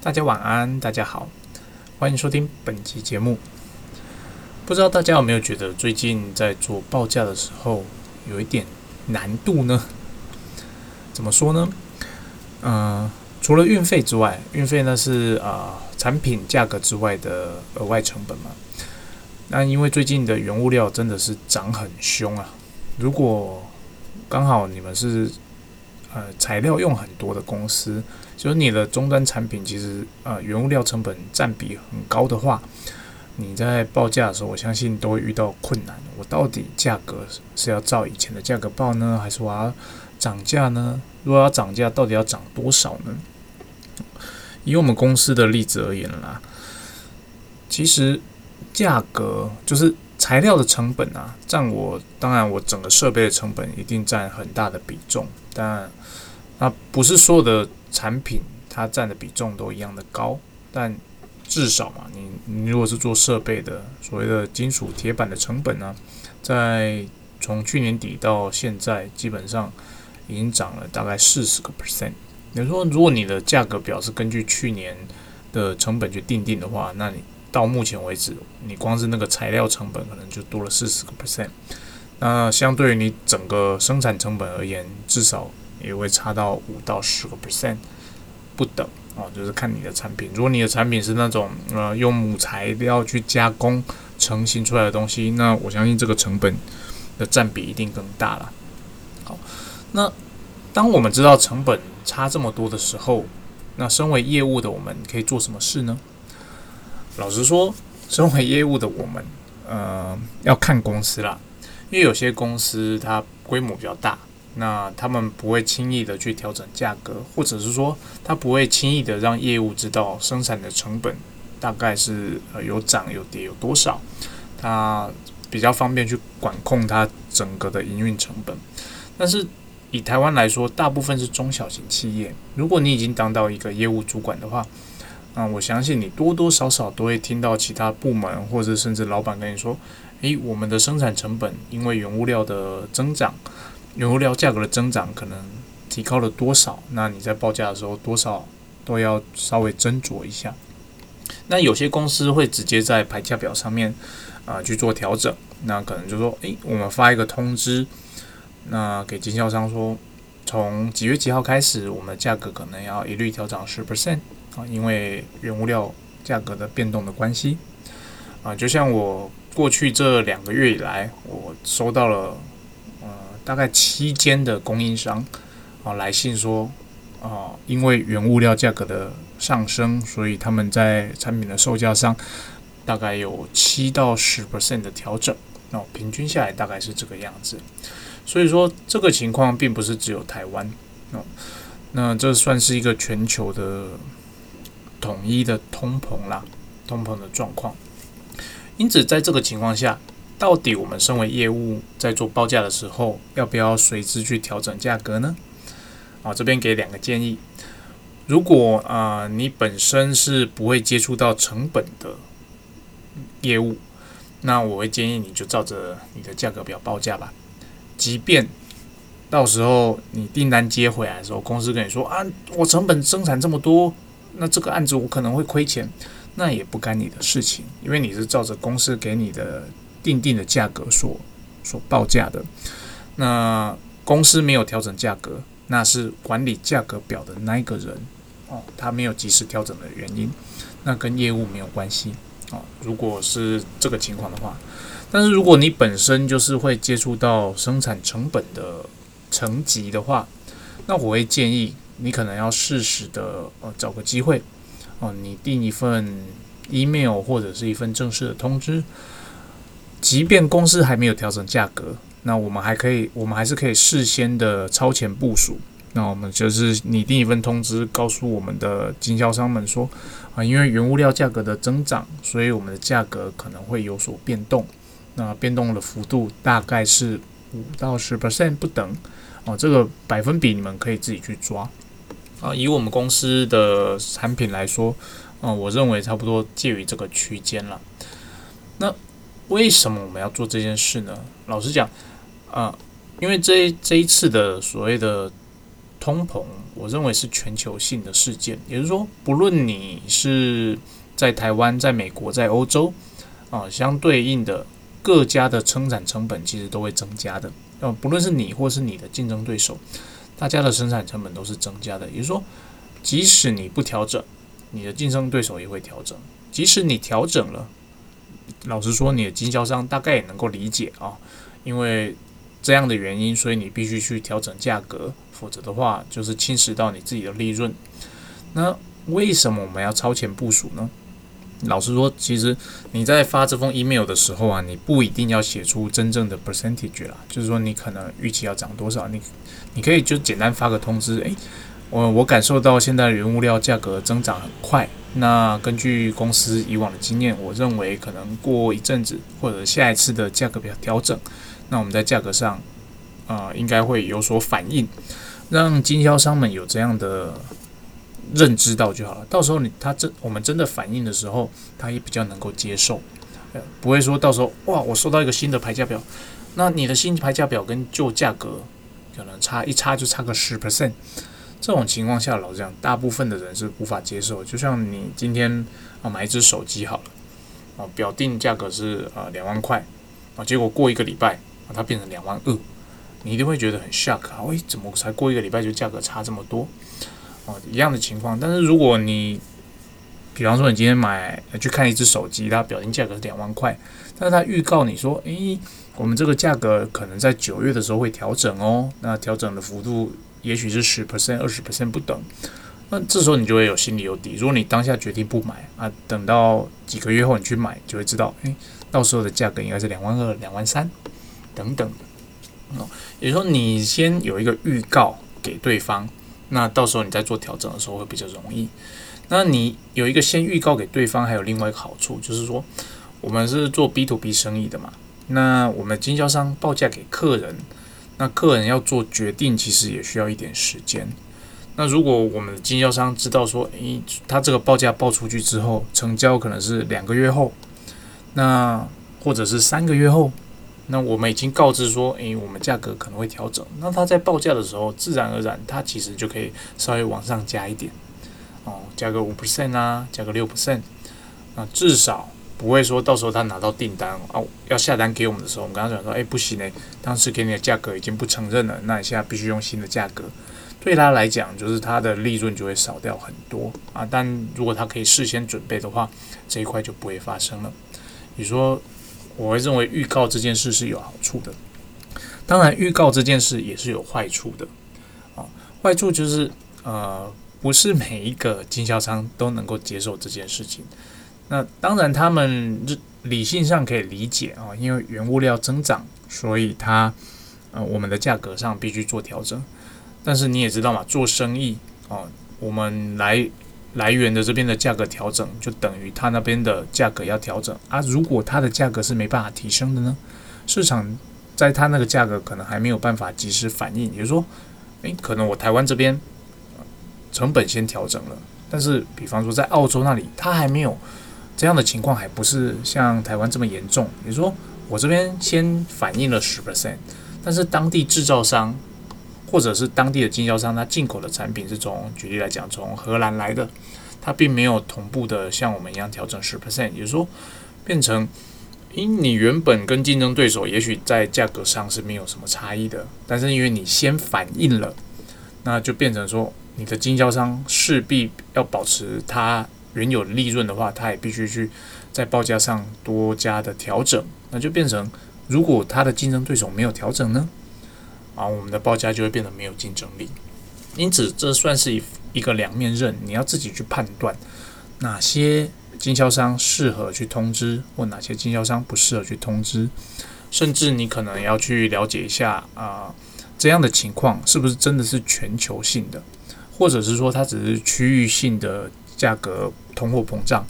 大家晚安，大家好，欢迎收听本期节目。不知道大家有没有觉得最近在做报价的时候有一点难度呢？怎么说呢？嗯，除了运费之外，运费呢是啊产品价格之外的额外成本嘛。那因为最近的原物料真的是涨很凶啊，如果刚好你们是呃材料用很多的公司，就是你的终端产品其实呃原物料成本占比很高的话，你在报价的时候，我相信都会遇到困难。我到底价格是要照以前的价格报呢，还是我要涨价呢？如果要涨价，到底要涨多少呢？以我们公司的例子而言啦，其实价格就是。材料的成本啊，占我当然我整个设备的成本一定占很大的比重，但那不是所有的产品它占的比重都一样的高，但至少嘛，你你如果是做设备的，所谓的金属铁板的成本呢，在从去年底到现在，基本上已经涨了大概四十个 percent。你说如果你的价格表是根据去年的成本去定定的话，那你。到目前为止，你光是那个材料成本可能就多了四十个 percent，那相对于你整个生产成本而言，至少也会差到五到十个 percent 不等啊，就是看你的产品。如果你的产品是那种呃用母材料去加工成型出来的东西，那我相信这个成本的占比一定更大了。好，那当我们知道成本差这么多的时候，那身为业务的我们可以做什么事呢？老实说，身为业务的我们，呃，要看公司啦。因为有些公司它规模比较大，那他们不会轻易的去调整价格，或者是说，他不会轻易的让业务知道生产的成本大概是呃有涨有跌有多少，他比较方便去管控它整个的营运成本。但是以台湾来说，大部分是中小型企业，如果你已经当到一个业务主管的话，嗯我相信你多多少少都会听到其他部门或者甚至老板跟你说：“诶，我们的生产成本因为原物料的增长，原物料价格的增长可能提高了多少？那你在报价的时候多少都要稍微斟酌一下。”那有些公司会直接在排价表上面啊去做调整，那可能就说：“诶，我们发一个通知，那给经销商说，从几月几号开始，我们的价格可能要一律调涨十 percent。”啊，因为原物料价格的变动的关系，啊，就像我过去这两个月以来，我收到了大概七间的供应商啊来信说，啊，因为原物料价格的上升，所以他们在产品的售价上大概有七到十 percent 的调整，那平均下来大概是这个样子。所以说这个情况并不是只有台湾哦，那这算是一个全球的。统一的通膨啦，通膨的状况。因此，在这个情况下，到底我们身为业务在做报价的时候，要不要随之去调整价格呢？啊，这边给两个建议。如果啊，你本身是不会接触到成本的业务，那我会建议你就照着你的价格表报价吧。即便到时候你订单接回来的时候，公司跟你说啊，我成本生产这么多。那这个案子我可能会亏钱，那也不干你的事情，因为你是照着公司给你的定定的价格所所报价的。那公司没有调整价格，那是管理价格表的那一个人哦，他没有及时调整的原因，那跟业务没有关系哦。如果是这个情况的话，但是如果你本身就是会接触到生产成本的层级的话，那我会建议。你可能要适时的呃找个机会哦，你订一份 email 或者是一份正式的通知，即便公司还没有调整价格，那我们还可以，我们还是可以事先的超前部署。那我们就是拟定一份通知，告诉我们的经销商们说啊，因为原物料价格的增长，所以我们的价格可能会有所变动。那变动的幅度大概是五到十 percent 不等哦，这个百分比你们可以自己去抓。啊，以我们公司的产品来说，啊，我认为差不多介于这个区间了。那为什么我们要做这件事呢？老实讲，啊，因为这这一次的所谓的通膨，我认为是全球性的事件，也就是说，不论你是在台湾、在美国、在欧洲，啊，相对应的各家的生产成本其实都会增加的。呃，不论是你或是你的竞争对手，大家的生产成本都是增加的。也就是说，即使你不调整，你的竞争对手也会调整；即使你调整了，老实说，你的经销商大概也能够理解啊，因为这样的原因，所以你必须去调整价格，否则的话就是侵蚀到你自己的利润。那为什么我们要超前部署呢？老实说，其实你在发这封 email 的时候啊，你不一定要写出真正的 percentage 啦，就是说你可能预期要涨多少，你你可以就简单发个通知，诶，我我感受到现在原物料价格增长很快，那根据公司以往的经验，我认为可能过一阵子或者下一次的价格表调整，那我们在价格上啊应该会有所反应，让经销商们有这样的。认知到就好了，到时候你他真我们真的反应的时候，他也比较能够接受，不会说到时候哇，我收到一个新的牌价表，那你的新牌价表跟旧价格可能差一差就差个十 percent，这种情况下，老实讲，大部分的人是无法接受。就像你今天啊买一只手机好了，啊表定价格是啊两万块，啊结果过一个礼拜啊它变成两万二，你一定会觉得很 shock 啊，喂，怎么才过一个礼拜就价格差这么多？哦，一样的情况，但是如果你，比方说你今天买去看一只手机，它表定价格是两万块，但是它预告你说，诶，我们这个价格可能在九月的时候会调整哦，那调整的幅度也许是十 percent、二十 percent 不等，那这时候你就会有心里有底。如果你当下决定不买啊，等到几个月后你去买，就会知道，诶，到时候的价格应该是两万二、两万三等等。哦，也就是说你先有一个预告给对方。那到时候你在做调整的时候会比较容易。那你有一个先预告给对方，还有另外一个好处，就是说我们是做 B to B 生意的嘛。那我们经销商报价给客人，那客人要做决定，其实也需要一点时间。那如果我们的经销商知道说，诶，他这个报价报出去之后，成交可能是两个月后，那或者是三个月后。那我们已经告知说，诶，我们价格可能会调整。那他在报价的时候，自然而然，他其实就可以稍微往上加一点，哦，加个五 percent 啊，加个六 percent，那至少不会说到时候他拿到订单哦，要下单给我们的时候，我们刚刚讲说，诶，不行诶，当时给你的价格已经不承认了，那你现在必须用新的价格，对他来讲，就是他的利润就会少掉很多啊。但如果他可以事先准备的话，这一块就不会发生了。你说？我会认为预告这件事是有好处的，当然预告这件事也是有坏处的。啊，坏处就是呃，不是每一个经销商都能够接受这件事情。那当然，他们理性上可以理解啊，因为原物料增长，所以它呃我们的价格上必须做调整。但是你也知道嘛，做生意啊，我们来。来源的这边的价格调整，就等于他那边的价格要调整啊。如果它的价格是没办法提升的呢？市场在它那个价格可能还没有办法及时反应，也就是说，诶，可能我台湾这边成本先调整了，但是比方说在澳洲那里，它还没有这样的情况，还不是像台湾这么严重。也就是说，我这边先反映了十 percent，但是当地制造商。或者是当地的经销商，他进口的产品是从举例来讲，从荷兰来的，他并没有同步的像我们一样调整十 percent，也就是说，变成，因你原本跟竞争对手也许在价格上是没有什么差异的，但是因为你先反映了，那就变成说，你的经销商势必要保持它原有利润的话，他也必须去在报价上多加的调整，那就变成，如果他的竞争对手没有调整呢？啊，我们的报价就会变得没有竞争力，因此这算是一一个两面刃，你要自己去判断哪些经销商适合去通知，或哪些经销商不适合去通知，甚至你可能要去了解一下啊，这样的情况是不是真的是全球性的，或者是说它只是区域性的价格通货膨胀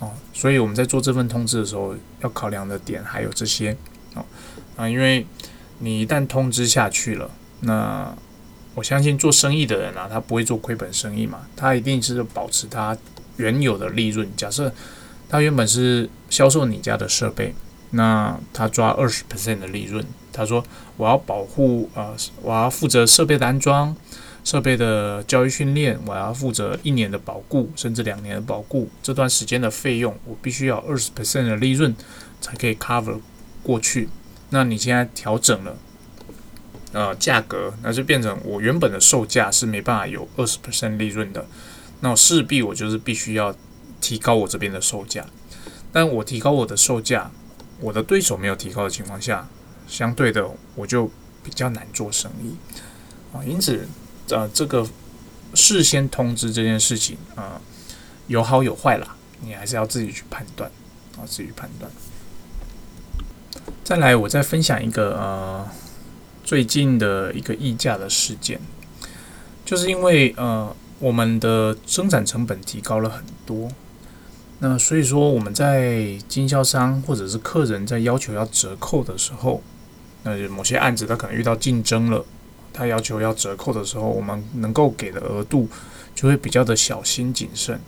哦，所以我们在做这份通知的时候，要考量的点还有这些哦啊，因为。你一旦通知下去了，那我相信做生意的人啊，他不会做亏本生意嘛，他一定是保持他原有的利润。假设他原本是销售你家的设备，那他抓二十 percent 的利润，他说我要保护呃，我要负责设备的安装，设备的教育训练，我要负责一年的保固，甚至两年的保固，这段时间的费用，我必须要二十 percent 的利润才可以 cover 过去。那你现在调整了，呃，价格，那就变成我原本的售价是没办法有二十 percent 利润的，那势必我就是必须要提高我这边的售价。但我提高我的售价，我的对手没有提高的情况下，相对的我就比较难做生意啊。因此，呃，这个事先通知这件事情啊，有好有坏啦，你还是要自己去判断啊，自己判断。再来，我再分享一个呃最近的一个溢价的事件，就是因为呃我们的生产成本提高了很多。那所以说，我们在经销商或者是客人在要求要折扣的时候，那某些案子他可能遇到竞争了，他要求要折扣的时候，我们能够给的额度就会比较的小心谨慎。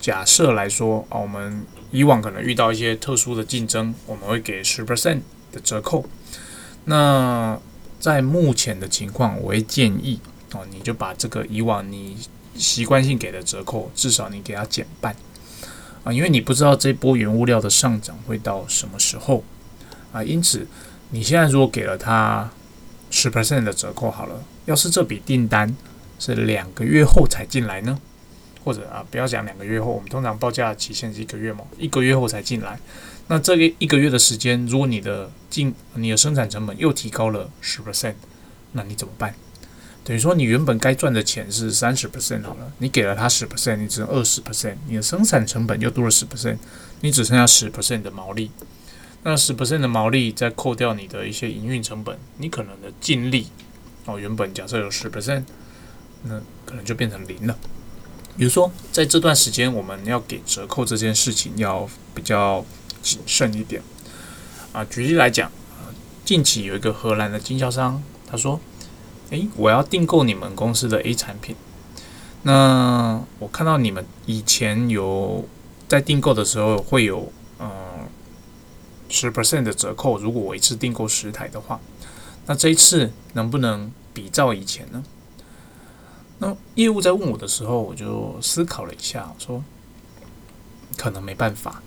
假设来说啊，我们以往可能遇到一些特殊的竞争，我们会给十 percent 的折扣。那在目前的情况，我会建议哦，你就把这个以往你习惯性给的折扣，至少你给它减半。啊，因为你不知道这波原物料的上涨会到什么时候啊，因此你现在如果给了他十 percent 的折扣好了，要是这笔订单是两个月后才进来呢，或者啊，不要讲两个月后，我们通常报价期限是一个月嘛，一个月后才进来，那这个一个月的时间，如果你的进你的生产成本又提高了十 percent，那你怎么办？等于说，你原本该赚的钱是三十 percent 好了，你给了他十 percent，你只能二十 percent，你的生产成本又多了十 percent，你只剩下十 percent 的毛利。那十 percent 的毛利再扣掉你的一些营运成本，你可能的净利哦，原本假设有十 percent，那可能就变成零了。比如说，在这段时间我们要给折扣这件事情要比较谨慎一点啊。举例来讲，近期有一个荷兰的经销商，他说。诶，我要订购你们公司的 A 产品。那我看到你们以前有在订购的时候会有嗯十 percent 的折扣，如果我一次订购十台的话，那这一次能不能比照以前呢？那业务在问我的时候，我就思考了一下，说可能没办法。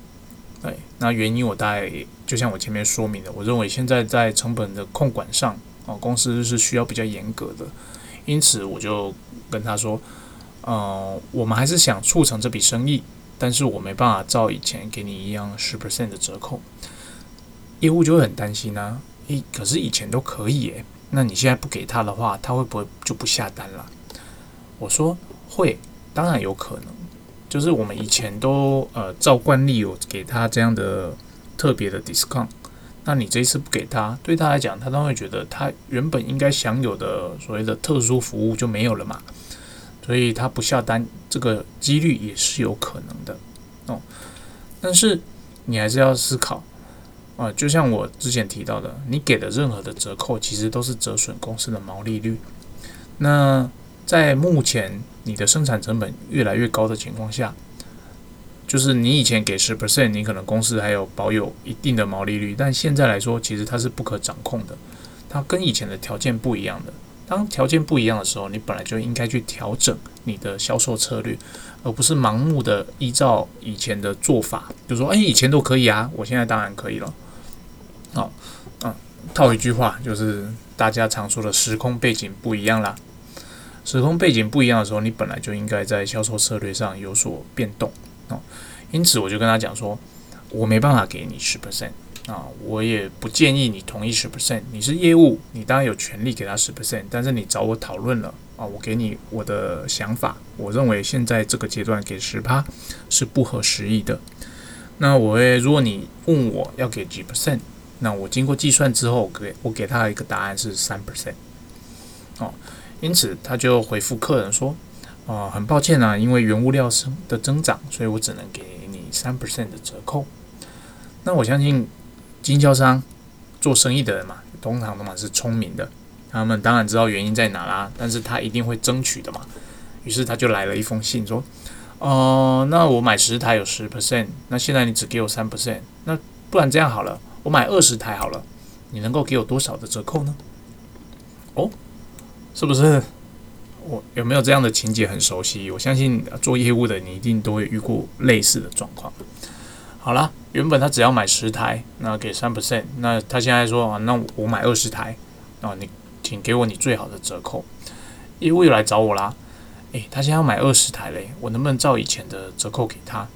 对，那原因我大概就像我前面说明的，我认为现在在成本的控管上。哦，公司是需要比较严格的，因此我就跟他说，呃，我们还是想促成这笔生意，但是我没办法照以前给你一样十 percent 的折扣。业务就会很担心啊，诶，可是以前都可以诶，那你现在不给他的话，他会不会就不下单了？我说会，当然有可能，就是我们以前都呃照惯例有给他这样的特别的 discount。那你这一次不给他，对他来讲，他当然会觉得他原本应该享有的所谓的特殊服务就没有了嘛，所以他不下单，这个几率也是有可能的哦。但是你还是要思考啊，就像我之前提到的，你给的任何的折扣，其实都是折损公司的毛利率。那在目前你的生产成本越来越高的情况下，就是你以前给十 percent，你可能公司还有保有一定的毛利率，但现在来说，其实它是不可掌控的，它跟以前的条件不一样的。当条件不一样的时候，你本来就应该去调整你的销售策略，而不是盲目的依照以前的做法，就说哎，以前都可以啊，我现在当然可以了。好，嗯，套一句话，就是大家常说的时空背景不一样啦。时空背景不一样的时候，你本来就应该在销售策略上有所变动。哦，因此我就跟他讲说，我没办法给你十 percent 啊，我也不建议你同意十 percent。你是业务，你当然有权利给他十 percent，但是你找我讨论了啊，我给你我的想法，我认为现在这个阶段给十趴是不合时宜的。那我会，如果你问我要给几 percent，那我经过计算之后，给我给他一个答案是三 percent。哦，因此他就回复客人说。啊，很抱歉啊，因为原物料升的增长，所以我只能给你三 percent 的折扣。那我相信经销商做生意的人嘛，通常都嘛是聪明的，他们当然知道原因在哪啦，但是他一定会争取的嘛。于是他就来了一封信说：“哦，那我买十台有十 percent，那现在你只给我三 percent，那不然这样好了，我买二十台好了，你能够给我多少的折扣呢？”哦，是不是？我有没有这样的情节很熟悉？我相信做业务的你一定都会遇过类似的状况。好啦，原本他只要买十台，那给三 percent，那他现在说啊，那我买二十台，啊，你请给我你最好的折扣。业务又来找我啦，诶，他现在要买二十台嘞，我能不能照以前的折扣给他？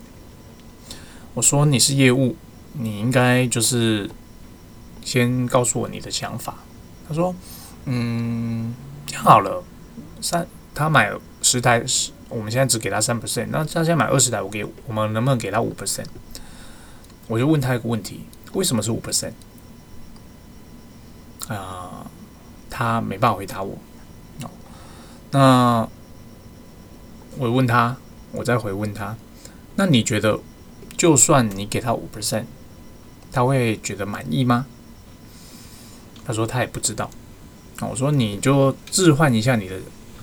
我说你是业务，你应该就是先告诉我你的想法。他说，嗯，好了。三，他买十台，十，我们现在只给他三 percent，那他现在买二十台，我给我们能不能给他五 percent？我就问他一个问题，为什么是五 percent？啊，他没办法回答我。那我问他，我再回问他，那你觉得，就算你给他五 percent，他会觉得满意吗？他说他也不知道。我说你就置换一下你的。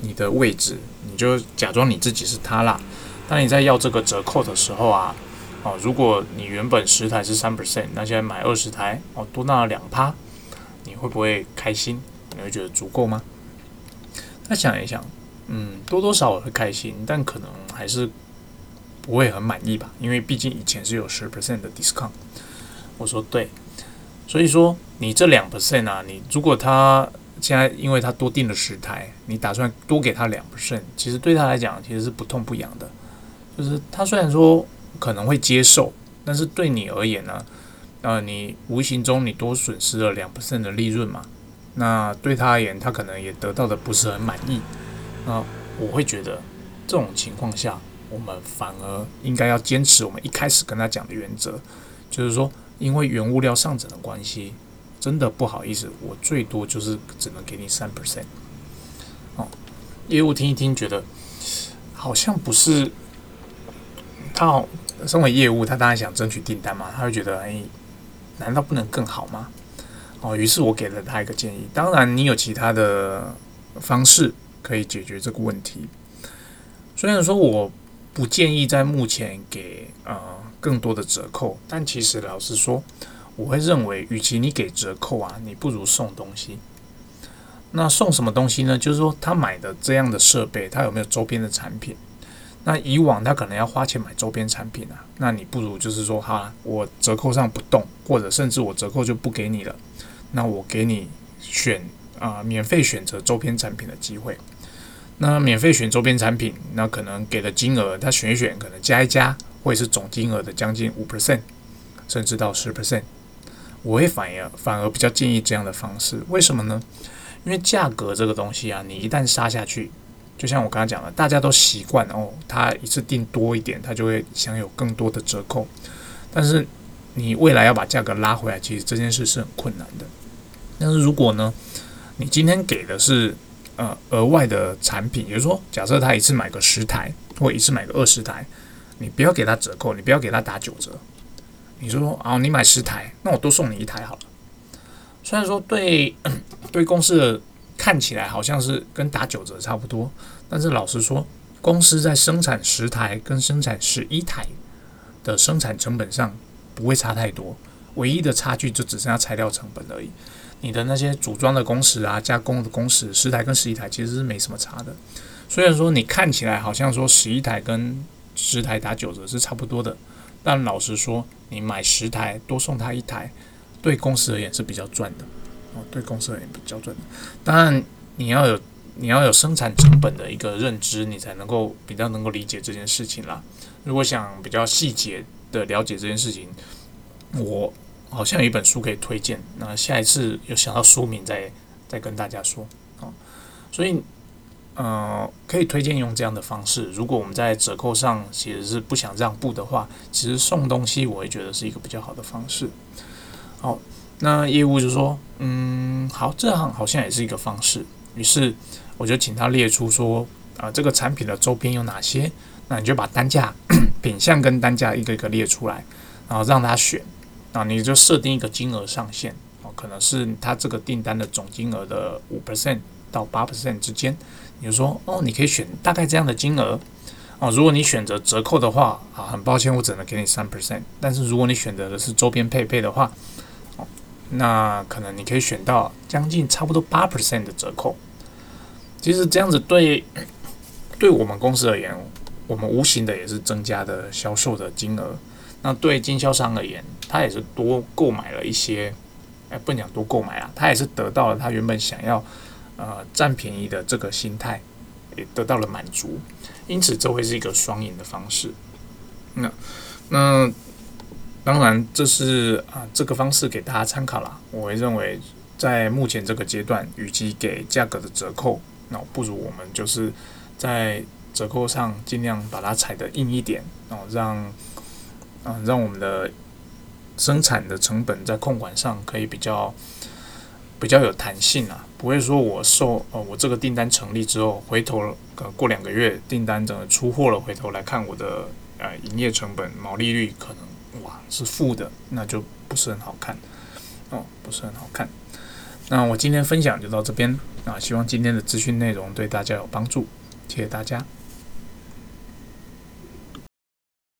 你的位置，你就假装你自己是他啦。当你在要这个折扣的时候啊，哦，如果你原本十台是三 percent，那现在买二十台，哦，多拿了两趴，你会不会开心？你会觉得足够吗？那想一想，嗯，多多少少会开心，但可能还是不会很满意吧，因为毕竟以前是有十 percent 的 discount。我说对，所以说你这两 percent 啊，你如果他。现在因为他多订了十台，你打算多给他两 percent，其实对他来讲其实是不痛不痒的。就是他虽然说可能会接受，但是对你而言呢，呃，你无形中你多损失了两 percent 的利润嘛。那对他而言，他可能也得到的不是很满意。那我会觉得这种情况下，我们反而应该要坚持我们一开始跟他讲的原则，就是说，因为原物料上涨的关系。真的不好意思，我最多就是只能给你三 percent。哦，业务听一听，觉得好像不是他。身为业务，他当然想争取订单嘛，他会觉得，哎，难道不能更好吗？哦，于是我给了他一个建议。当然，你有其他的方式可以解决这个问题。虽然说我不建议在目前给呃更多的折扣，但其实老实说。我会认为，与其你给折扣啊，你不如送东西。那送什么东西呢？就是说，他买的这样的设备，他有没有周边的产品？那以往他可能要花钱买周边产品啊，那你不如就是说，哈，我折扣上不动，或者甚至我折扣就不给你了。那我给你选啊，免费选择周边产品的机会。那免费选周边产品，那可能给的金额，他选一选，可能加一加，会是总金额的将近五 percent，甚至到十 percent。我会反而反而比较建议这样的方式，为什么呢？因为价格这个东西啊，你一旦杀下去，就像我刚才讲的，大家都习惯哦，他一次订多一点，他就会享有更多的折扣。但是你未来要把价格拉回来，其实这件事是很困难的。但是如果呢，你今天给的是呃额外的产品，也就是说，假设他一次买个十台，或一次买个二十台，你不要给他折扣，你不要给他打九折。你说啊，你买十台，那我多送你一台好了。虽然说对对公司的看起来好像是跟打九折差不多，但是老实说，公司在生产十台跟生产十一台的生产成本上不会差太多，唯一的差距就只剩下材料成本而已。你的那些组装的工时啊、加工的工时，十台跟十一台其实是没什么差的。虽然说你看起来好像说十一台跟十台打九折是差不多的。但老实说，你买十台多送他一台，对公司而言是比较赚的哦。对公司而言比较赚的。当然，你要有你要有生产成本的一个认知，你才能够比较能够理解这件事情啦。如果想比较细节的了解这件事情，我好像有一本书可以推荐。那下一次有想到书名再再跟大家说啊。所以。呃，可以推荐用这样的方式。如果我们在折扣上其实是不想让步的话，其实送东西我会觉得是一个比较好的方式。好，那业务就说，嗯，好，这样好像也是一个方式。于是我就请他列出说，啊，这个产品的周边有哪些？那你就把单价、品相跟单价一个一个列出来，然后让他选。啊，你就设定一个金额上限，哦，可能是他这个订单的总金额的五 percent 到八 percent 之间。你就说，哦，你可以选大概这样的金额，哦，如果你选择折扣的话，啊，很抱歉，我只能给你三 percent。但是如果你选择的是周边配备的话，哦，那可能你可以选到将近差不多八 percent 的折扣。其实这样子对对我们公司而言，我们无形的也是增加的销售的金额。那对经销商而言，他也是多购买了一些，哎，不能讲多购买啊，他也是得到了他原本想要呃占便宜的这个心态，也得到了满足。因此，这会是一个双赢的方式。那那当然，这是啊这个方式给大家参考了。我会认为，在目前这个阶段，与其给价格的折扣。那不如我们就是在折扣上尽量把它踩得硬一点，然后让啊让我们的生产的成本在控管上可以比较比较有弹性啊，不会说我受呃我这个订单成立之后，回头呃过两个月订单整个出货了，回头来看我的呃营业成本毛利率可能哇是负的，那就不是很好看哦，不是很好看。那我今天分享就到这边啊，希望今天的资讯内容对大家有帮助，谢谢大家。